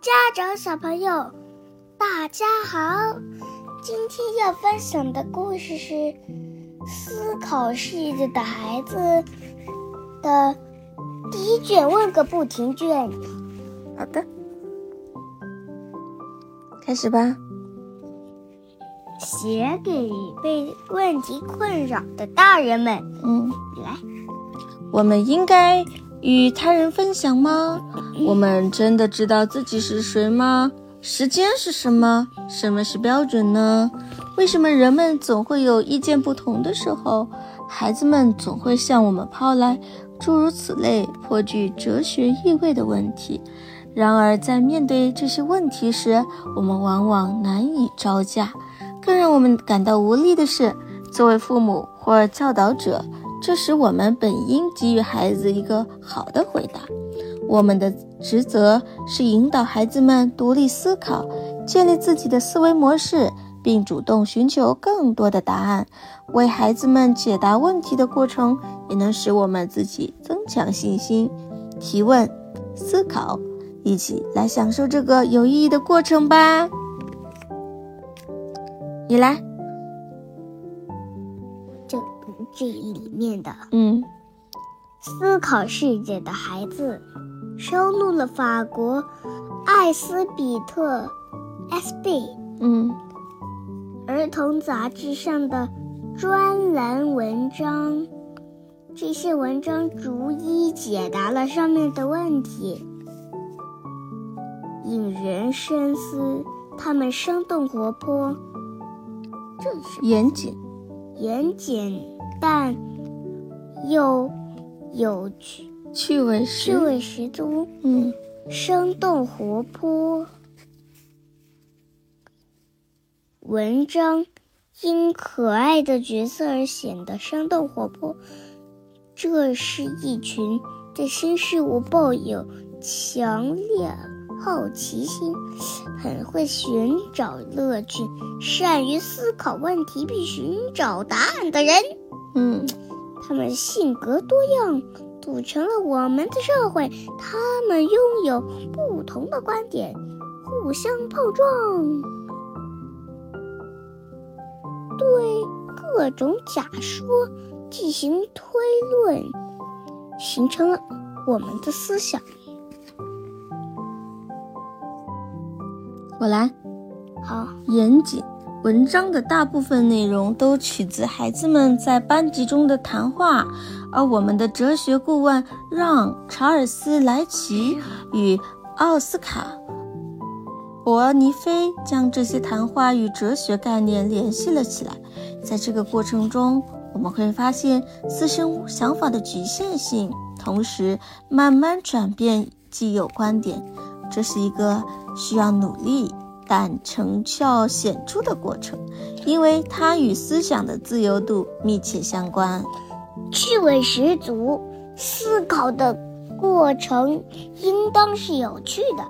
家长、小朋友，大家好！今天要分享的故事是《思考世界的孩子》的第一卷，问个不停卷。好的，开始吧。写给被问题困扰的大人们。嗯，来，我们应该与他人分享吗？我们真的知道自己是谁吗？时间是什么？什么是标准呢？为什么人们总会有意见不同的时候？孩子们总会向我们抛来诸如此类颇具哲学意味的问题。然而，在面对这些问题时，我们往往难以招架。更让我们感到无力的是，作为父母或教导者，这时我们本应给予孩子一个好的回答。我们的职责是引导孩子们独立思考，建立自己的思维模式，并主动寻求更多的答案。为孩子们解答问题的过程，也能使我们自己增强信心。提问、思考，一起来享受这个有意义的过程吧。你来，这里面的嗯，思考世界的孩子，收录了法国艾斯比特 （S.B.） 嗯，儿童杂志上的专栏文章。这些文章逐一解答了上面的问题，引人深思。他们生动活泼。这是严谨，严谨但又有趣趣味十趣味十足，嗯，生动活泼。文章因可爱的角色而显得生动活泼。这是一群对新事物抱有强烈好奇心、很会寻找乐趣、善于思考问题并寻找答案的人。嗯，他们性格多样，组成了我们的社会。他们拥有不同的观点，互相碰撞，对各种假说进行推论，形成了我们的思想。我来。好，严谨。文章的大部分内容都取自孩子们在班级中的谈话，而我们的哲学顾问让·查尔斯·莱奇与奥斯卡·伯尼菲将这些谈话与哲学概念联系了起来。在这个过程中，我们会发现自身想法的局限性，同时慢慢转变既有观点。这是一个需要努力。但成效显著的过程，因为它与思想的自由度密切相关。趣味十足，思考的过程应当是有趣的。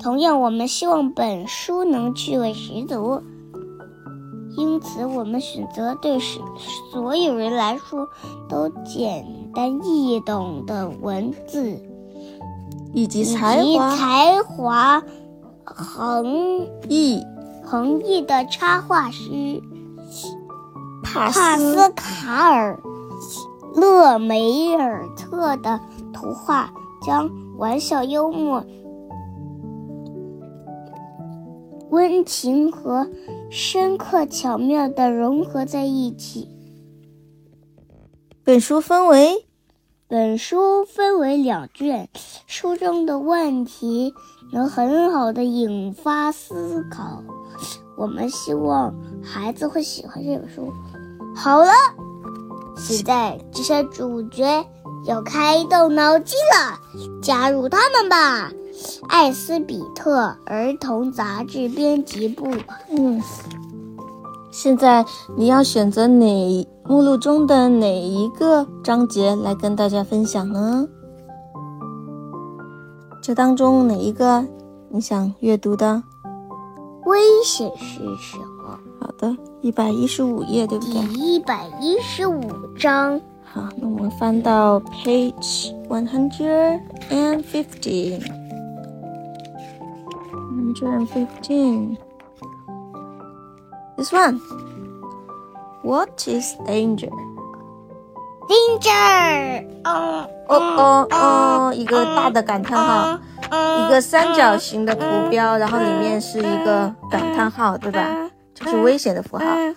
同样，我们希望本书能趣味十足，因此我们选择对所有人来说都简单易懂的文字，以及才华。才华。横溢横溢的插画师帕斯卡尔·勒梅尔特的图画，将玩笑、幽默、温情和深刻巧妙地融合在一起。本书分为。本书分为两卷，书中的问题能很好的引发思考。我们希望孩子会喜欢这本书。好了，现在这些主角要开动脑筋了，加入他们吧！艾斯比特儿童杂志编辑部。嗯，现在你要选择哪？目录中的哪一个章节来跟大家分享呢？这当中哪一个你想阅读的？危险是什么？好的，一百一十五页，对不对？第一百一十五章。好，那我们翻到 page one hundred and fifty。115. This one. What is danger? Danger！哦哦哦，一个大的感叹号，一个三角形的图标，然后里面是一个感叹号，对吧？这是危险的符号。嗯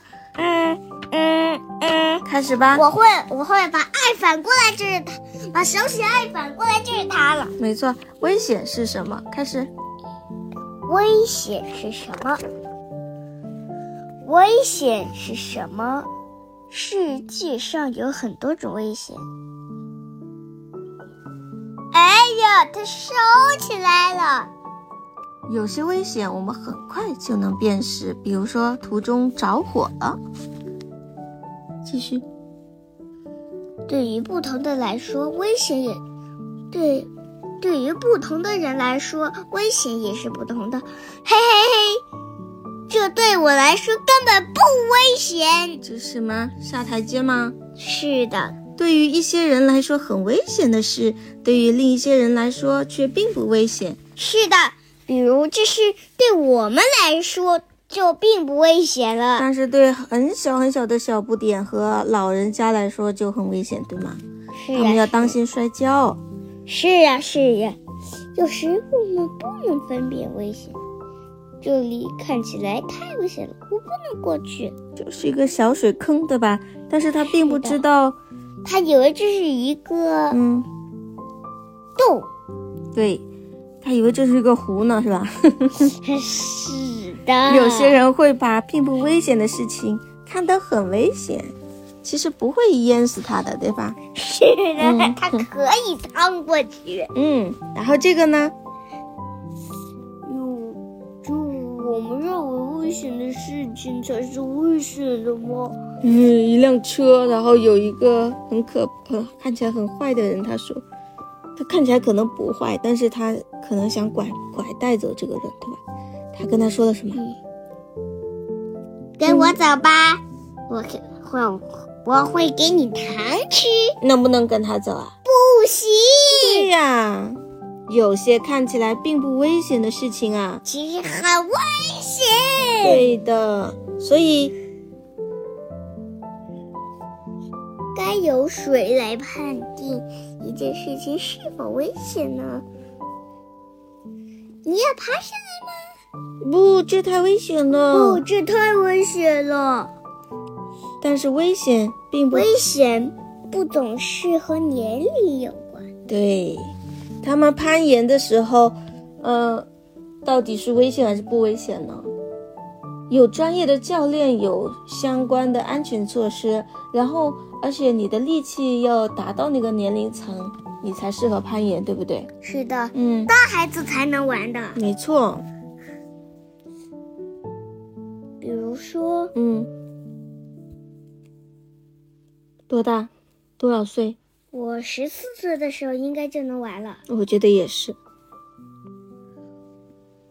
嗯嗯，开始吧。我会我会把爱反过来就是它，把手写爱反过来就是它了。没错，危险是什么？开始。危险是什么？危险是什么？世界上有很多种危险。哎呀，它烧起来了。有些危险我们很快就能辨识，比如说途中着火了。继续。对于不同的来说，危险也对；对于不同的人来说，危险也是不同的。嘿嘿嘿，这对我来说根本不危险。这是什么？下台阶吗？是的。对于一些人来说很危险的事，对于另一些人来说却并不危险。是的。比如，这是对我们来说就并不危险了，但是对很小很小的小不点和老人家来说就很危险，对吗？是呀，他们要当心摔跤。是呀，是呀，有时我们不能分辨危险。这里看起来太危险了，我不能过去。就是一个小水坑，对吧？但是他并不知道，他以为这是一个嗯洞，对。他以为这是一个湖呢，是吧？是的。有些人会把并不危险的事情看得很危险，其实不会淹死他的，对吧？是的，他可以趟过去。嗯，然后这个呢？我们认为危险的事情才是危险的吗？嗯，一辆车，然后有一个很可很看起来很坏的人，他说。他看起来可能不坏，但是他可能想拐拐带走这个人，对吧？他跟他说了什么？跟我走吧，我会我会给你糖吃。能不能跟他走啊？不行。对呀，有些看起来并不危险的事情啊，其实很危险。对的，所以。该由谁来判定一件事情是否危险呢？你要爬上来吗？不，这太危险了。不，这太危险了。但是危险并不危险，不总是和年龄有关。对，他们攀岩的时候，呃，到底是危险还是不危险呢？有专业的教练，有相关的安全措施，然后。而且你的力气要达到那个年龄层，你才适合攀岩，对不对？是的，嗯，大孩子才能玩的。没错。比如说，嗯，多大？多少岁？我十四岁的时候应该就能玩了。我觉得也是。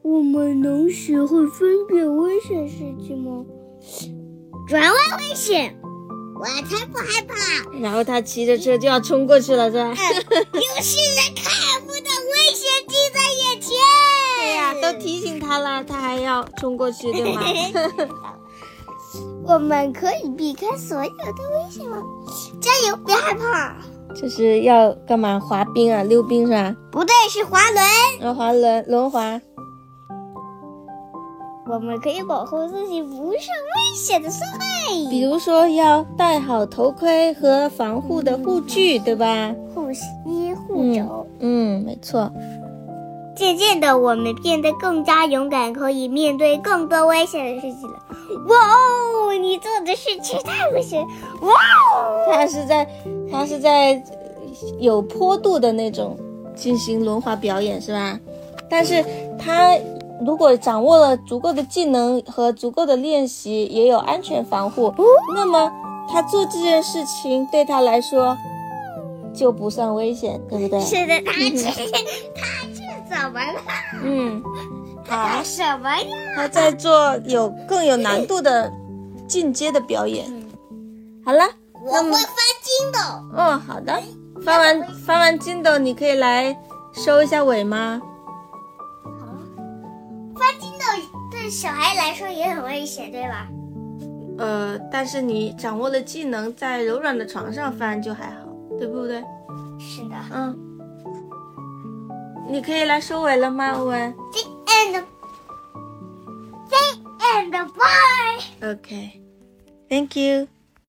我们能学会分辨危险事情吗？转弯危险。我才不害怕！然后他骑着车就要冲过去了，是吧？有世人看不到危险近在眼前。对呀，都提醒他了，他还要冲过去，对吗？我们可以避开所有的危险吗？加油，别害怕！这是要干嘛？滑冰啊，溜冰是吧？不对，是滑轮。要滑轮，轮滑。我们可以保护自己不受危险的伤害，比如说要戴好头盔和防护的护具，对吧？护膝、护肘。嗯，没错。渐渐的，我们变得更加勇敢，可以面对更多危险的事情了。哇哦，你做的事情太危险！哇哦，他是在，他是在有坡度的那种进行轮滑表演，是吧？但是他。如果掌握了足够的技能和足够的练习，也有安全防护，那么他做这件事情对他来说就不算危险，对不对？是的，他这 他这怎么了？嗯，他什么呀？他在做有更有难度的进阶的表演。好了，我会翻筋斗。嗯，好的，翻完翻完筋斗，你可以来收一下尾吗？好翻筋斗对小孩来说也很危险，对吧？呃，但是你掌握了技能，在柔软的床上翻就还好，对不对？是的。嗯。你可以来收尾了吗，欧文 the. Okay. Thank you.